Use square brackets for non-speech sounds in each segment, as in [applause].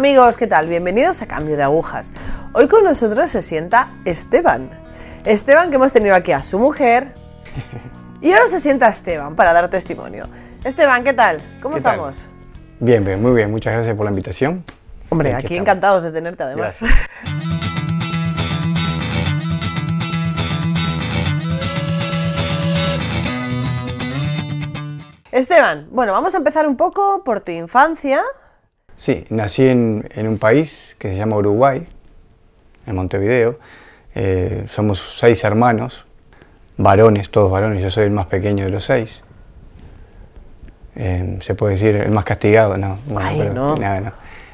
Amigos, ¿qué tal? Bienvenidos a Cambio de Agujas. Hoy con nosotros se sienta Esteban. Esteban que hemos tenido aquí a su mujer [laughs] y ahora se sienta Esteban para dar testimonio. Esteban, ¿qué tal? ¿Cómo ¿Qué tal? estamos? Bien, bien, muy bien. Muchas gracias por la invitación. Hombre, Aquí aquí encantados de tenerte además. Gracias. Esteban, bueno, vamos a empezar un poco por tu infancia. Sí, nací en, en un país que se llama Uruguay, en Montevideo. Eh, somos seis hermanos, varones, todos varones. Yo soy el más pequeño de los seis. Eh, se puede decir el más castigado, ¿no? Bueno, Ay, pero, no. nada, no.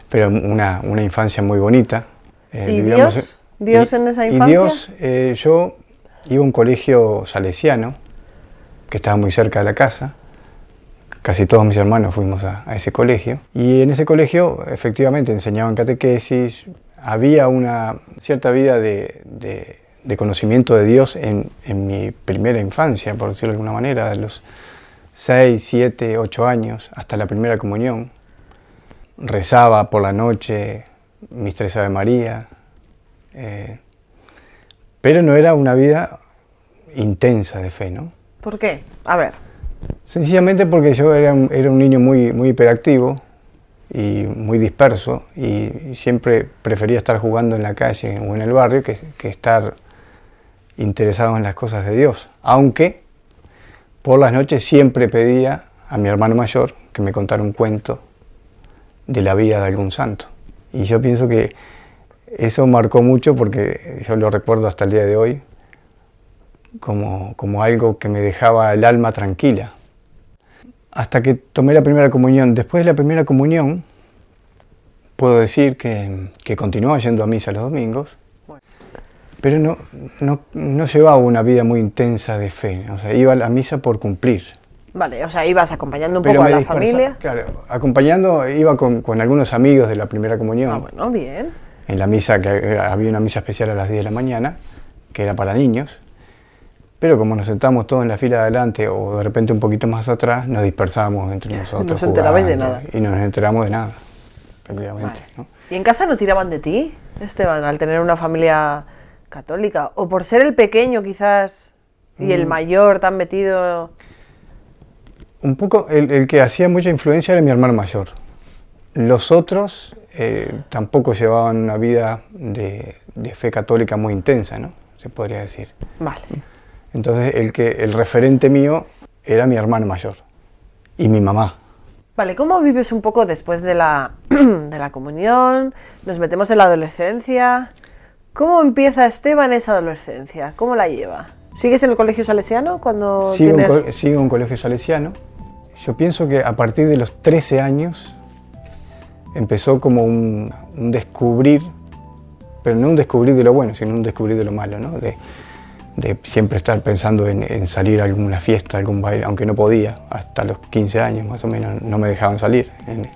Pero una, una infancia muy bonita. Eh, ¿Y vivíamos- Dios? ¿Dios en esa y infancia? Dios, eh, yo iba a un colegio salesiano, que estaba muy cerca de la casa. Casi todos mis hermanos fuimos a, ese colegio. Y en ese colegio, efectivamente, enseñaban catequesis. Había una cierta vida de conocimiento de Dios en, en mi primera infancia, por decirlo de alguna manera, de los 6, 7, 8 años, hasta la primera comunión. Rezaba por la noche mis tres Ave María. eh, pero no era una vida intensa de fe, ¿no? ¿Por qué? A ver, Sencillamente porque yo era un, niño muy, muy hiperactivo y muy disperso y, y siempre prefería estar jugando en la calle o en el barrio que, que estar interesado en las cosas de Dios. Aunque por las noches siempre pedía a mi hermano mayor que me contara un cuento de la vida de algún santo. Y yo pienso que eso marcó mucho porque yo lo recuerdo hasta el día de hoy como, como algo que me dejaba el alma tranquila. Hasta que tomé la primera comunión. Después de la primera comunión, puedo decir que, que continuaba yendo a misa los domingos, pero no, no, no llevaba una vida muy intensa de fe. O sea, iba a la misa por cumplir. vale, o sea, ibas acompañando un Pero poco a la familia. Claro, acompañando, iba con, con algunos amigos de la primera comunión. Ah, bueno, bien. en la misa, que había una misa especial a las 10 de la mañana, que era para niños, pero como nos sentamos todos en la fila de adelante o de repente un poquito más atrás, nos dispersamos entre nosotros. No os enterabais de nada. Y no nos enteramos de nada, efectivamente. ¿no? ¿Y en casa no tiraban de ti, Esteban, al tener una familia católica? ¿O por ser el pequeño quizás y Mm. el mayor tan metido? Un poco el, el que hacía mucha influencia era mi hermano mayor. Los otros eh, tampoco llevaban una vida de, de fe católica muy intensa, ¿no? Se podría decir. Vale. Entonces el, que, el referente mío era mi hermano mayor y mi mamá. Vale, ¿cómo vives un poco después de la, [clears throat] de la comunión? Nos metemos en la adolescencia. ¿Cómo empieza Esteban esa adolescencia? ¿Cómo la lleva? ¿Sigues en el colegio salesiano cuando Sigo, en tienes... co- sigo en un colegio salesiano. Yo pienso que a partir de los 13 años empezó como un, un descubrir, pero no un descubrir de lo bueno, sino un descubrir de lo malo, ¿no? De, de siempre estar pensando en, en salir a alguna fiesta, algún baile, aunque no podía, hasta los 15 años más o menos no me dejaban salir en-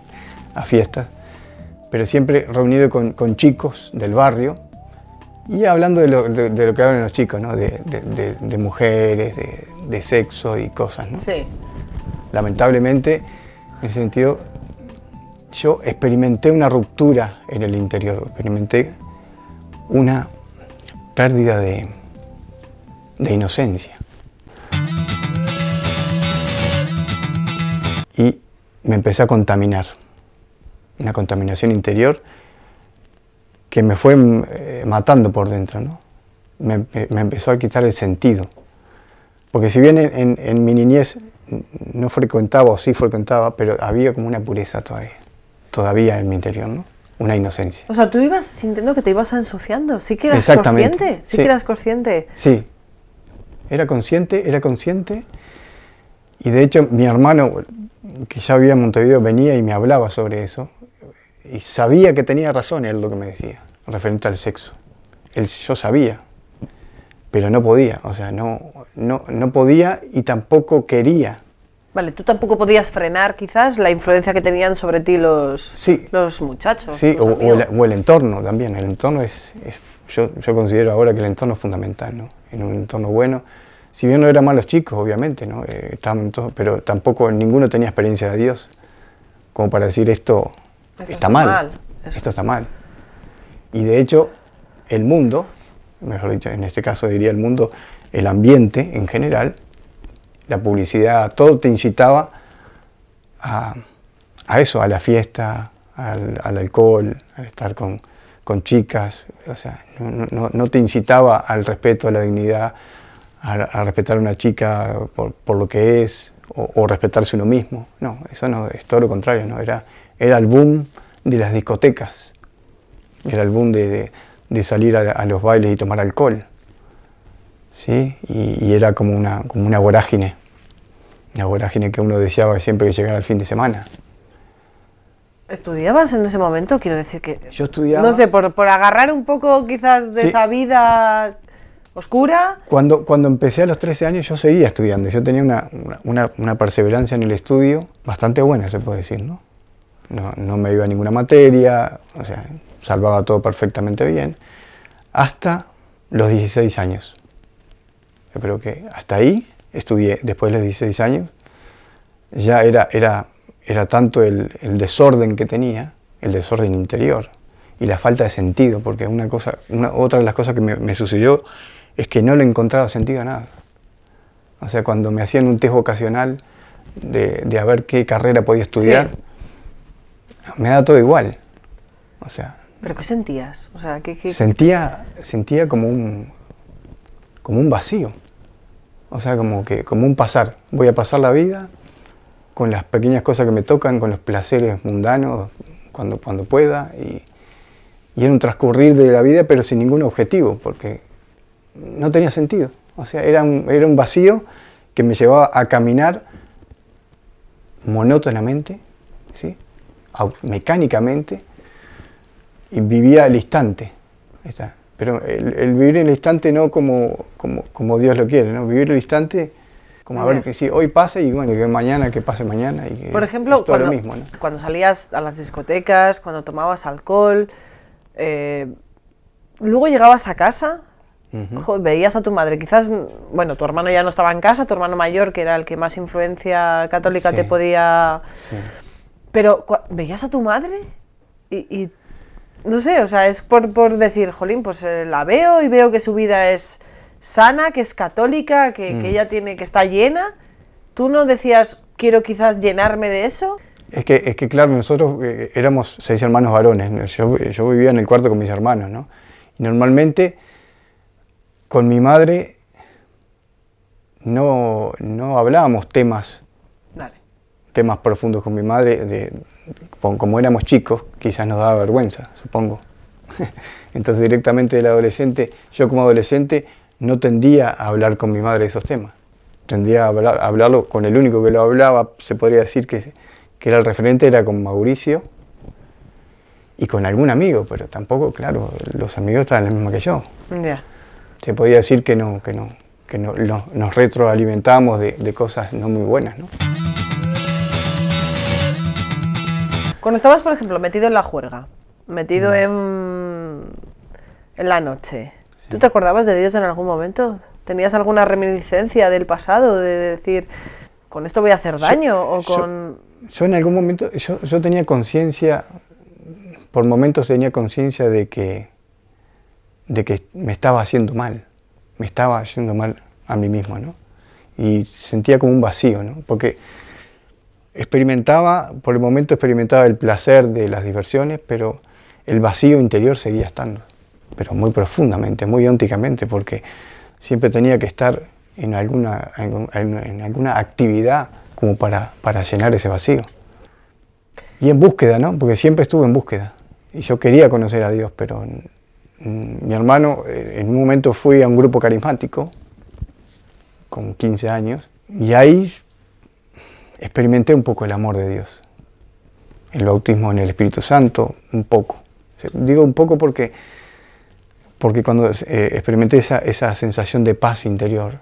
a fiestas, pero siempre reunido con, con chicos del barrio y hablando de lo, de- de lo que hablan los chicos, ¿no? de, de- mujeres, de, de sexo y cosas. ¿no? Sí. Lamentablemente, en ese sentido, yo experimenté una ruptura en el interior, experimenté una pérdida de, de inocencia. Y me empecé a contaminar, una contaminación interior que me fue eh, matando por dentro, ¿no? Me, me- me empezó a quitar el sentido. Porque si bien en, en- en mi niñez no frecuentaba o sí frecuentaba, pero había como una pureza todavía, todavía en mi interior, ¿no? Una inocencia. O sea, tú ibas sintiendo que te ibas ensuciando. Sí que eras Exactamente, consciente. Sí, sí. que eras consciente. Sí, era consciente, era consciente. Y de hecho mi hermano, que ya vivía en Montevideo, venía y me hablaba sobre eso. Y sabía que tenía razón él lo que me decía, referente al sexo. Él, yo sabía, pero no podía. O sea, no, no, no podía y tampoco quería. Vale, tú tampoco podías frenar quizás la influencia que tenían sobre ti los, Sí. los muchachos. Sí, o, o el, o el entorno también. El entorno es, es- yo, yo considero ahora que el entorno es fundamental, ¿no? En un entorno bueno. Si bien no eran malos chicos, obviamente, ¿no? Eh, estaban todos, pero tampoco ninguno tenía experiencia de Dios como para decir esto Eso está mal. esto está mal. Y de hecho, el mundo, mejor dicho, en este caso diría el mundo, el ambiente en general, la publicidad, todo te incitaba a, eso, a la fiesta, al, alcohol, al estar con, chicas, o sea, no, te incitaba al respeto, a la dignidad, a, respetar a una chica por, lo que es, o, respetarse uno mismo. No, eso no, es todo lo contrario, ¿no? Era, era el boom de las discotecas, era el boom de, salir a, los bailes y tomar alcohol. ¿sí? Y, era como una, como una vorágine, una vorágine que uno deseaba siempre que llegara el fin de semana. ¿Estudiabas en ese momento? Quiero decir que... Yo estudiaba... No sé, por, por agarrar un poco quizás de esa vida oscura. Cuando, cuando empecé a los 13 años yo seguía estudiando, yo tenía una, una, una perseverancia en el estudio bastante buena, se puede decir, ¿no? No, no me iba a ninguna materia, o sea, salvaba todo perfectamente bien, hasta los 16 años. Yo creo que hasta ahí estudié, después de los 16 años, ya era, era, era tanto el, el desorden que tenía, el desorden interior y la falta de sentido, porque una cosa, una, otra de las cosas que me, sucedió es que no le encontraba sentido a nada. O sea, cuando me hacían un test ocasional de, de a ver qué carrera podía estudiar, me da todo igual. O sea. ¿Pero qué sentías? O sea, ¿qué, Sentía, sentía como un, como un vacío. O sea, como, que, como un pasar. Voy a pasar la vida con las pequeñas cosas que me tocan, con los placeres mundanos, cuando, cuando pueda. Y, y era un transcurrir de la vida, pero sin ningún objetivo, porque no tenía sentido. O sea, era un, era un vacío que me llevaba a caminar monótonamente, ¿sí? mecánicamente, y vivía el instante. Pero el, vivir el instante no como, como, como, Dios lo quiere, ¿no? Vivir el instante como a ver que si hoy pase y bueno, que mañana, que pase mañana. Y que Por ejemplo, cuando, mismo, cuando salías a las discotecas, cuando tomabas alcohol, eh, luego llegabas a casa, veías a tu madre, quizás, bueno, tu hermano ya no estaba en casa, tu hermano mayor, que era el que más influencia católica te podía... Pero veías a tu madre y, no sé, o sea, es por, por decir, jolín, pues eh, la veo y veo que su vida es sana, que es católica, que, que, mm. ella tiene, que está llena. ¿Tú no decías, quiero quizás llenarme de eso? Es que, es que claro, nosotros eh, éramos seis hermanos varones, yo, yo, vivía en el cuarto con mis hermanos, ¿no? Y normalmente con mi madre no, no hablábamos temas, temas profundos con mi madre, de, como éramos chicos, quizás nos daba vergüenza, supongo. [laughs] Entonces directamente del adolescente, yo como adolescente no tendía a hablar con mi madre de esos temas. Tendía a, hablar, a hablarlo con el único que lo hablaba, se podría decir que que era el referente, era con Mauricio y con algún amigo, pero tampoco, claro, los amigos estaban la misma que yo. Se podía decir que no, que no, que no, nos retroalimentamos de, cosas no muy buenas, ¿no? Cuando estabas, por ejemplo, metido en la juerga, metido en, en la noche, ¿tú te acordabas de Dios en algún momento? ¿Tenías alguna reminiscencia del pasado, de decir, con esto voy a hacer daño? o con yo en algún momento, yo, yo tenía conciencia, por momentos tenía conciencia de que, de que me estaba haciendo mal, me estaba haciendo mal a mí mismo, ¿no? Y sentía como un vacío, ¿no? Porque experimentaba, por el momento experimentaba el placer de las diversiones, pero el vacío interior seguía estando, pero muy profundamente, muy ónticamente, porque siempre tenía que estar en alguna, en alguna actividad como para, para llenar ese vacío. Y en búsqueda, ¿no? Porque siempre estuve en búsqueda. Y yo quería conocer a Dios, pero mi hermano, eh, en un momento fui a un grupo carismático, con 15 años, y ahí experimenté un poco el amor de Dios. El bautismo en el Espíritu Santo, un poco. Digo un poco porque, porque cuando eh, experimenté esa, esa sensación de paz interior,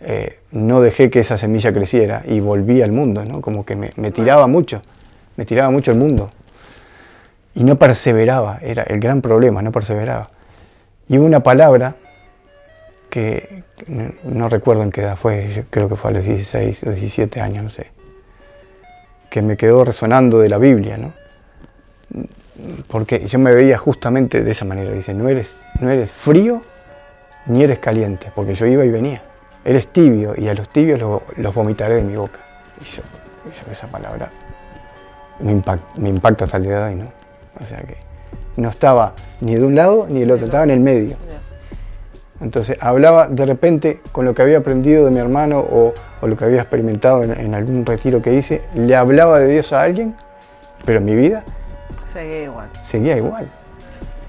eh, no dejé que esa semilla creciera y volví al mundo, ¿no? Como que me, tiraba mucho, me tiraba mucho el mundo. Y no perseveraba, era el gran problema, no perseveraba. Y hubo una palabra que no, recuerdo en qué edad fue, creo que fue a los 16 o 17 años, no sé, que me quedó resonando de la Biblia, ¿no? Porque yo me veía justamente de esa manera. Dice, no eres, no eres frío ni eres caliente, porque yo iba y venía. Eres tibio y a los tibios los vomitaré de mi boca. Y yo, esa palabra me impacta, hasta el día de hoy, ¿no? O sea que no estaba ni de un lado ni del otro, estaba en el medio. Entonces hablaba de repente con lo que había aprendido de mi hermano o, lo que había experimentado en, algún retiro que hice, le hablaba de Dios a alguien, pero en mi vida seguía igual. Seguía igual.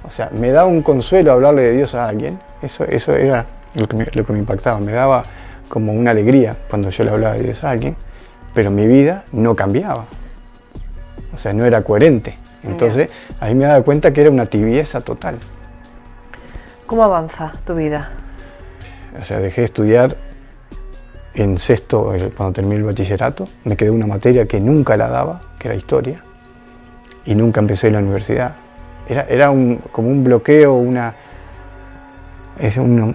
O sea, me daba un consuelo hablarle de Dios a alguien, eso, eso era lo que, me, lo que me impactaba, me daba como una alegría cuando yo le hablaba de Dios a alguien, pero mi vida no cambiaba. O sea, no era coherente. Entonces, ahí me daba cuenta que era una tibieza total. ¿Cómo avanza tu vida? O sea, dejé de estudiar en sexto, cuando terminé el bachillerato, me quedé una materia que nunca la daba, que era historia, y nunca empecé la universidad. Era, era un, como un bloqueo, una, es una,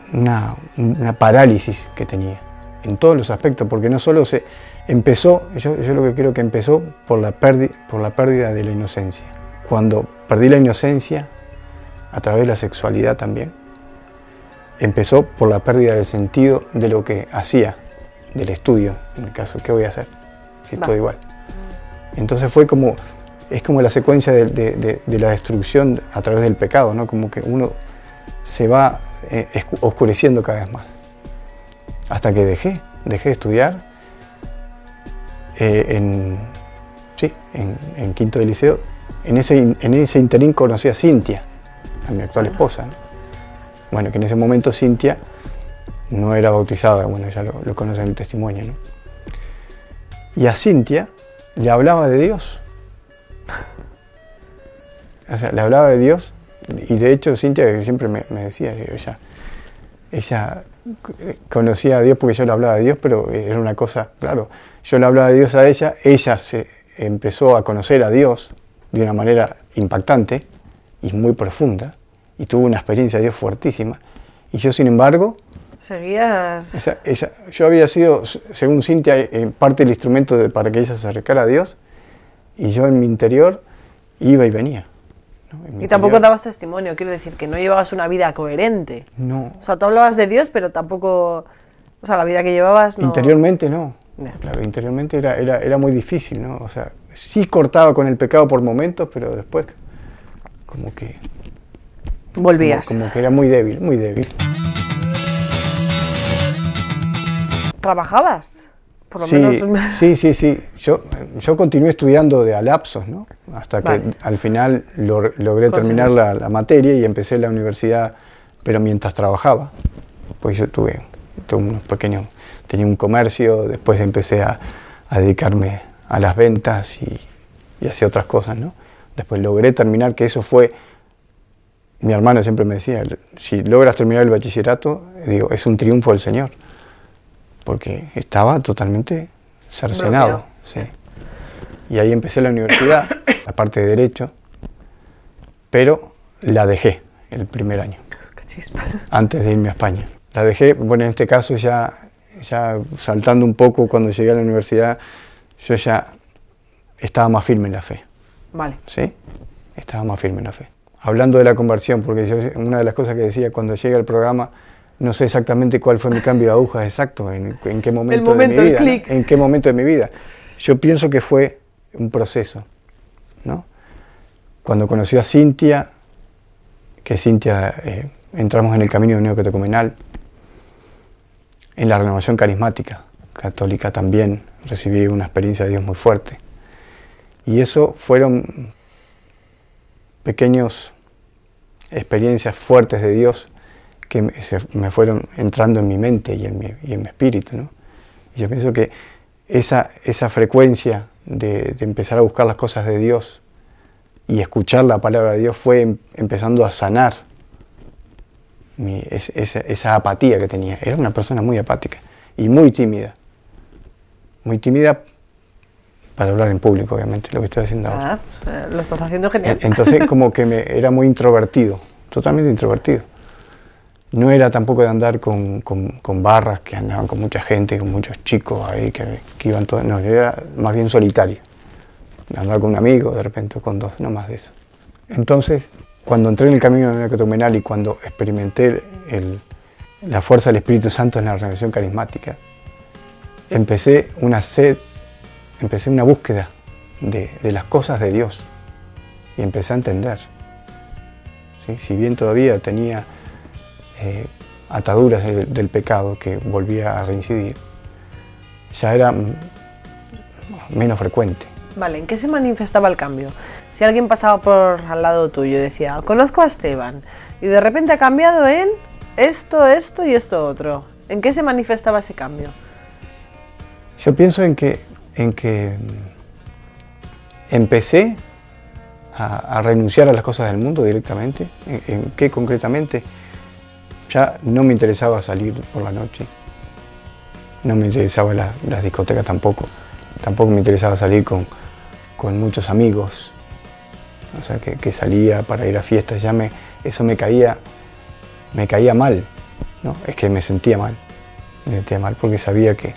una, parálisis que tenía en todos los aspectos, porque no solo se empezó, yo, yo lo que creo que empezó por la, por la pérdida de la inocencia. Cuando perdí la inocencia, a través de la sexualidad también, empezó por la pérdida del sentido de lo que hacía, del estudio, en el caso, ¿qué voy a hacer? Si estoy igual. Entonces fue como, es como la secuencia de, la destrucción a través del pecado, ¿no? Como que uno se va eh, oscureciendo cada vez más. Hasta que dejé, dejé de estudiar eh, en, sí, en, quinto de liceo. En ese, en ese interín conocí a Cintia, a mi actual esposa. Bueno, que en ese momento Cintia no era bautizada, bueno, ya lo, lo conocen en el testimonio, ¿no? Y a Cintia le hablaba de Dios. O sea, le hablaba de Dios y de hecho Cintia siempre me, decía, ella, ella conocía a Dios porque yo le hablaba de Dios, pero era una cosa, claro, yo le hablaba de Dios a ella, ella se empezó a conocer a Dios de una manera impactante y muy profunda, y tuvo una experiencia de Dios fuertísima. Y yo, sin embargo... Seguías... yo había sido, según Cintia, eh, parte del instrumento de, para que ella se acercara a Dios, y yo en mi interior iba y venía. Y tampoco dabas testimonio, quiero decir, que no llevabas una vida coherente. No. O sea, tú hablabas de Dios, pero tampoco... O sea, la vida que llevabas no... Interiormente no. Claro, interiormente era, era, era muy difícil, ¿no? O sea, sí cortaba con el pecado por momentos, pero después como que Volvías. Como, que era muy débil, muy débil. ¿Trabajabas? Por lo sí, menos... [laughs] sí, sí, sí. Yo, yo continué estudiando de alapsos, ¿no? Hasta que al final logré terminar la, materia y empecé la universidad, pero mientras trabajaba. Pues yo tuve, tuve unos pequeños, tenía un comercio, después empecé a, dedicarme a las ventas y, y hacía otras cosas, ¿no? Después logré terminar, que eso fue mi hermano siempre me decía, si logras terminar el bachillerato, digo, es un triunfo del Señor, porque estaba totalmente cercenado. Sí. Y ahí empecé la universidad, [coughs] la parte de Derecho, pero la dejé el primer año, antes de irme a España. La dejé, bueno, en este caso ya, ya saltando un poco cuando llegué a la universidad, yo ya estaba más firme en la fe. Vale. ¿Sí? Estaba más firme en la fe hablando de la conversión, porque yo, una de las cosas que decía cuando llega el programa, no sé exactamente cuál fue mi cambio de agujas exacto, en, qué momento, de mi vida, en qué momento de mi vida. Yo pienso que fue un proceso, ¿no? Cuando conocí a Cintia, que Cintia eh, entramos en el camino neocatecumenal, en la renovación carismática católica también recibí una experiencia de Dios muy fuerte. Y eso fueron pequeños experiencias fuertes de Dios que me, fueron entrando en mi mente y en mi, y en mi espíritu. ¿no? Y yo pienso que esa, esa frecuencia de, empezar a buscar las cosas de Dios y escuchar la palabra de Dios fue em, empezando a sanar esa, esa apatía que tenía. Era una persona muy apática y muy tímida. Muy tímida para hablar en público, obviamente, lo que estoy haciendo ahora. Ah, lo estás haciendo genial. Entonces, como que me, era muy introvertido, totalmente introvertido. No era tampoco de andar con, con, barras que andaban con mucha gente, con muchos chicos ahí que, iban todos. No, era más bien solitario. Andar con un amigo, de repente con dos, no más de eso. Entonces, cuando entré en el camino neocatecumenal y cuando experimenté la fuerza del Espíritu Santo en la renovación carismática, empecé una sed, empecé una búsqueda de, de las cosas de Dios y empecé a entender. ¿sí? Si bien todavía tenía eh, ataduras de- del pecado que volvía a reincidir, ya era menos frecuente. Vale, ¿en qué se manifestaba el cambio? Si alguien pasaba por al lado tuyo y decía, conozco a Esteban, y de repente ha cambiado en esto, esto y esto otro. ¿En qué se manifestaba ese cambio? Yo pienso en que, en que mm, empecé a, a renunciar a las cosas del mundo directamente. En, en qué concretamente ya no me interesaba salir por la noche. No me interesaba la- las discotecas tampoco. Tampoco me interesaba salir con, con muchos amigos. O sea, que, que salía para ir a fiestas. Ya me, eso me caía, me caía mal. ¿no? Es que me sentía mal. Me sentía mal porque sabía que,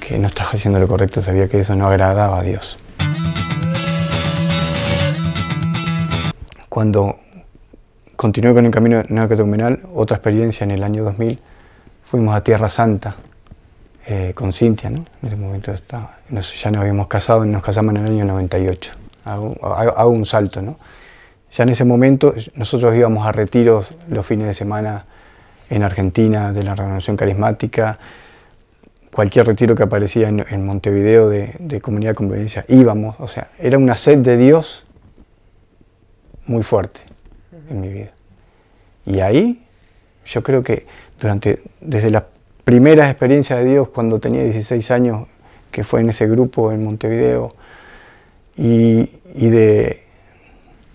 que no estaba haciendo lo correcto, sabía que eso no agradaba a Dios. Cuando continué con el camino neocatecumenal, otra experiencia en el año 2000, fuimos a Tierra Santa eh, con Cintia, ¿no? En ese momento ya nos habíamos casado nos casamos en el año 98. Hago, un salto, ¿no? Ya en ese momento nosotros íbamos a retiros los fines de semana en Argentina de la renovación carismática, cualquier retiro que aparecía en, en Montevideo de, de Comunidad de Convivencia, íbamos, o sea, era una sed de Dios muy fuerte en mi vida. Y ahí yo creo que durante, desde las primeras experiencias de Dios, cuando tenía 16 años, que fue en ese grupo en Montevideo, y, y de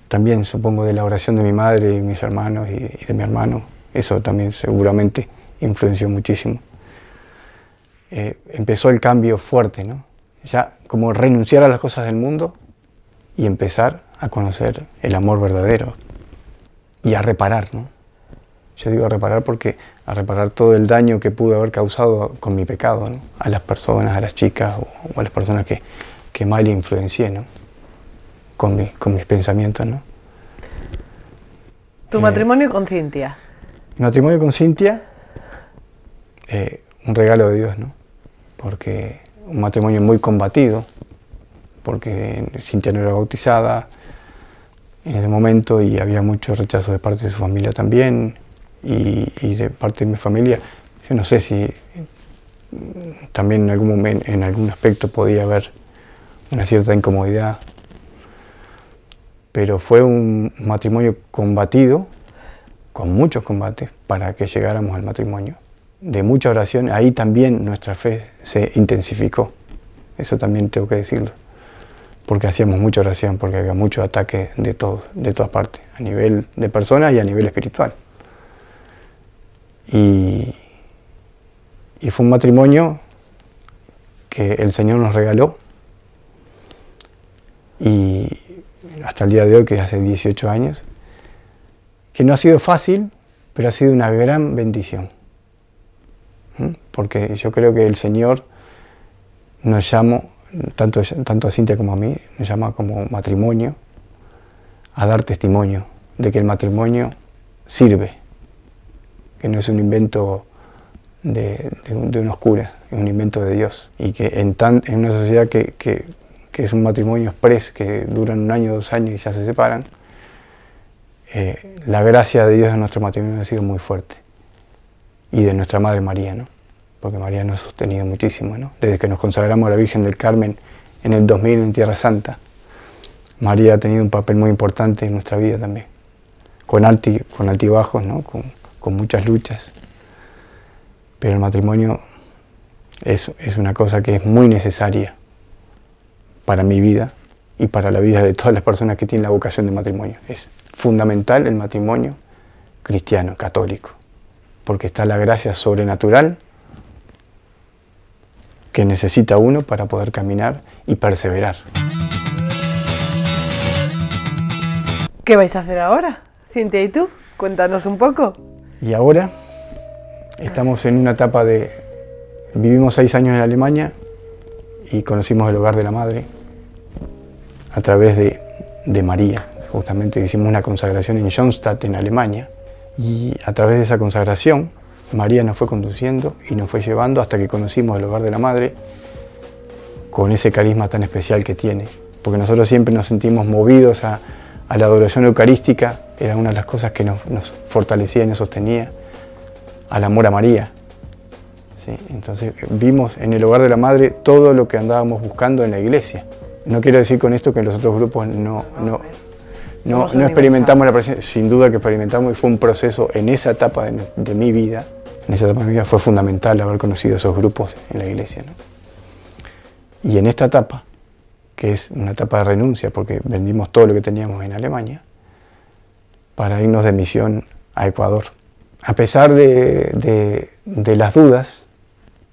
también supongo de la oración de mi madre y mis hermanos y, y de mi hermano, eso también seguramente influenció muchísimo. Eh, empezó el cambio fuerte, ¿no? Ya como renunciar a las cosas del mundo y empezar a conocer el amor verdadero y a reparar, ¿no? Yo digo a reparar porque a reparar todo el daño que pude haber causado con mi pecado, ¿no? A las personas, a las chicas o, o a las personas que, que mal influencié, ¿no? Con, mi- con mis pensamientos, ¿no? Tu Eh, matrimonio con Cintia. Mi matrimonio con Cintia, eh, un regalo de Dios, ¿no? Porque un matrimonio muy combatido, porque Cintia no era bautizada en ese momento y había mucho rechazo de parte de su familia también y, de parte de mi familia. Yo no sé si mm, también en algún momento, en algún aspecto podía haber una cierta incomodidad, pero fue un matrimonio combatido, con muchos combates, para que llegáramos al matrimonio. De mucha oración, ahí también nuestra fe se intensificó. Eso también tengo que decirlo. Porque hacíamos mucha oración, porque había mucho ataque de, todos, de todas partes, a nivel de personas y a nivel espiritual. Y, fue un matrimonio que el Señor nos regaló y hasta el día de hoy, que hace 18 años, que no ha sido fácil, pero ha sido una gran bendición. ¿Mm? Porque yo creo que el Señor nos llama, tanto, a Cintia como a mí, nos llama como matrimonio a dar testimonio de que el matrimonio sirve, que no es un invento de, de, de es un invento de Dios. Y que en, tan, en una sociedad que, que- que es un matrimonio express, que duran un año, dos años y ya se separan, eh, la gracia de Dios en nuestro matrimonio ha sido muy fuerte. Y de nuestra Madre María, ¿no? Porque María nos ha sostenido muchísimo, ¿no? Desde que nos consagramos a la Virgen del Carmen en el 2000 en Tierra Santa, María ha tenido un papel muy importante en nuestra vida también. Con, alti, con altibajos, ¿no? Con, con muchas luchas. Pero el matrimonio es, es una cosa que es muy necesaria para mi vida y para la vida de todas las personas que tienen la vocación de matrimonio. Es fundamental el matrimonio cristiano, católico, porque está la gracia sobrenatural que necesita uno para poder caminar y perseverar. ¿Qué vais a hacer ahora, Cintia y tú? Cuéntanos un poco. Y ahora estamos en una etapa de... Vivimos seis años en Alemania y conocimos el hogar de la madre a través de, de María. justamente hicimos una consagración en Schoenstatt, en Alemania, y a través de esa consagración, María nos fue conduciendo y nos fue llevando hasta que conocimos el hogar de la Madre, con ese carisma tan especial que tiene, porque nosotros siempre nos sentimos movidos a, la adoración eucarística, era una de las cosas que nos, nos fortalecía y nos sostenía, al amor a María. Entonces vimos en el hogar de la Madre todo lo que andábamos buscando en la iglesia. No quiero decir con esto que los otros grupos no, no, no, no experimentamos la presencia, sin duda que experimentamos y fue un proceso en esa etapa de, mi vida, en esa etapa de mi vida fue fundamental haber conocido esos grupos en la iglesia. Y en esta etapa, que es una etapa de renuncia, porque vendimos todo lo que teníamos en Alemania, para irnos de misión a Ecuador. A pesar de, las dudas,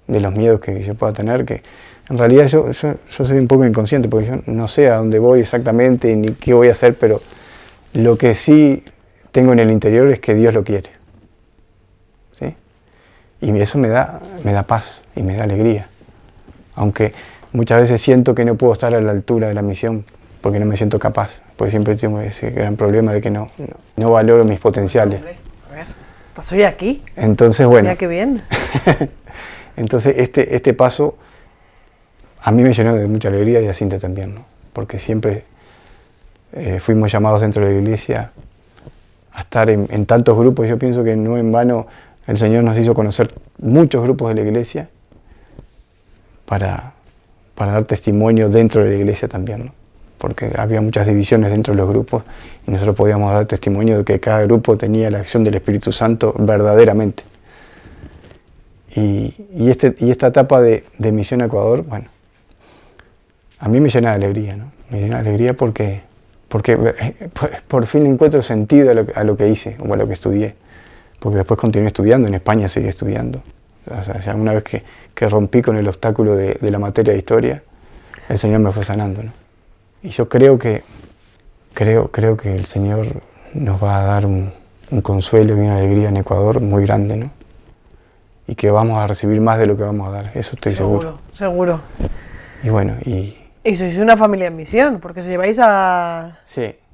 de los miedos que yo pueda tener, que en realidad yo, yo, yo, soy un poco inconsciente, porque yo no sé a dónde voy exactamente ni qué voy a hacer, pero lo que sí tengo en el interior es que Dios lo quiere. Y eso me da, me da paz y me da alegría. Aunque muchas veces siento que no puedo estar a la altura de la misión porque no me siento capaz. Porque siempre tengo ese gran problema de que no, no, valoro mis potenciales. A ver, aquí. Entonces, bueno. Mira qué bien. Entonces, este, este paso a mí me llenó de mucha alegría y a Cintia también, ¿no? porque siempre eh, fuimos llamados dentro de la iglesia a estar en, tantos grupos. Yo pienso que no en vano el Señor nos hizo conocer muchos grupos de la iglesia para, para dar testimonio dentro de la iglesia también, porque había muchas divisiones dentro de los grupos y nosotros podíamos dar testimonio de que cada grupo tenía la acción del Espíritu Santo verdaderamente. Y, y, este, y esta etapa de, de Misión Ecuador, bueno, a mí me llena de alegría, ¿no? Me llena de alegría porque porque eh, por fin encuentro sentido a lo, que hice o a lo que estudié, porque después continué estudiando, en España seguí estudiando. O sea, ya una vez que, que rompí con el obstáculo de, de, la materia de historia, el Señor me fue sanando. ¿no? Y yo creo que, creo, creo que el Señor nos va a dar un, un consuelo y una alegría en Ecuador muy grande, ¿no? Y que vamos a recibir más de lo que vamos a dar, eso estoy seguro. Seguro, seguro. Y bueno, y, y sois una familia en misión, porque se lleváis a,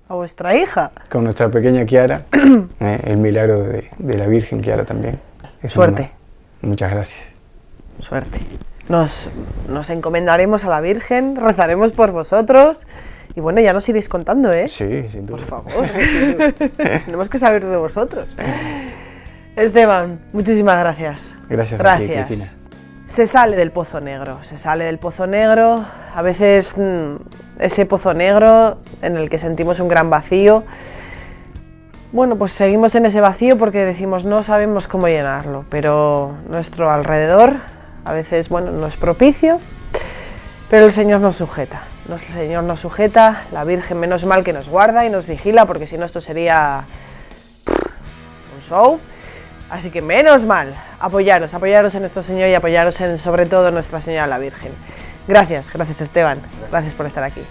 a vuestra hija. Con nuestra pequeña Kiara, [clears throat] eh, el milagro de, la Virgen Kiara también. Suerte. muchas gracias. Suerte. Nos, nos encomendaremos a la Virgen, rezaremos por vosotros. Y bueno, ya nos iréis contando, ¿eh? Sí, sin duda. Por favor. [laughs] Tenemos que saber de vosotros. Esteban, muchísimas gracias. Gracias, gracias. a ti, Cristina se sale del pozo negro, se sale del pozo negro, a veces mm, ese pozo negro en el que sentimos un gran vacío, bueno, pues seguimos en ese vacío porque decimos no sabemos cómo llenarlo, pero nuestro alrededor a veces, bueno, no es propicio, pero el Señor nos sujeta, el Señor nos sujeta, la Virgen menos mal que nos guarda y nos vigila, porque si no esto sería un show. Así que menos mal, apoyaros, apoyaros en nuestro Señor y apoyaros en sobre todo Nuestra Señora la Virgen. Gracias, gracias Esteban, gracias por estar aquí.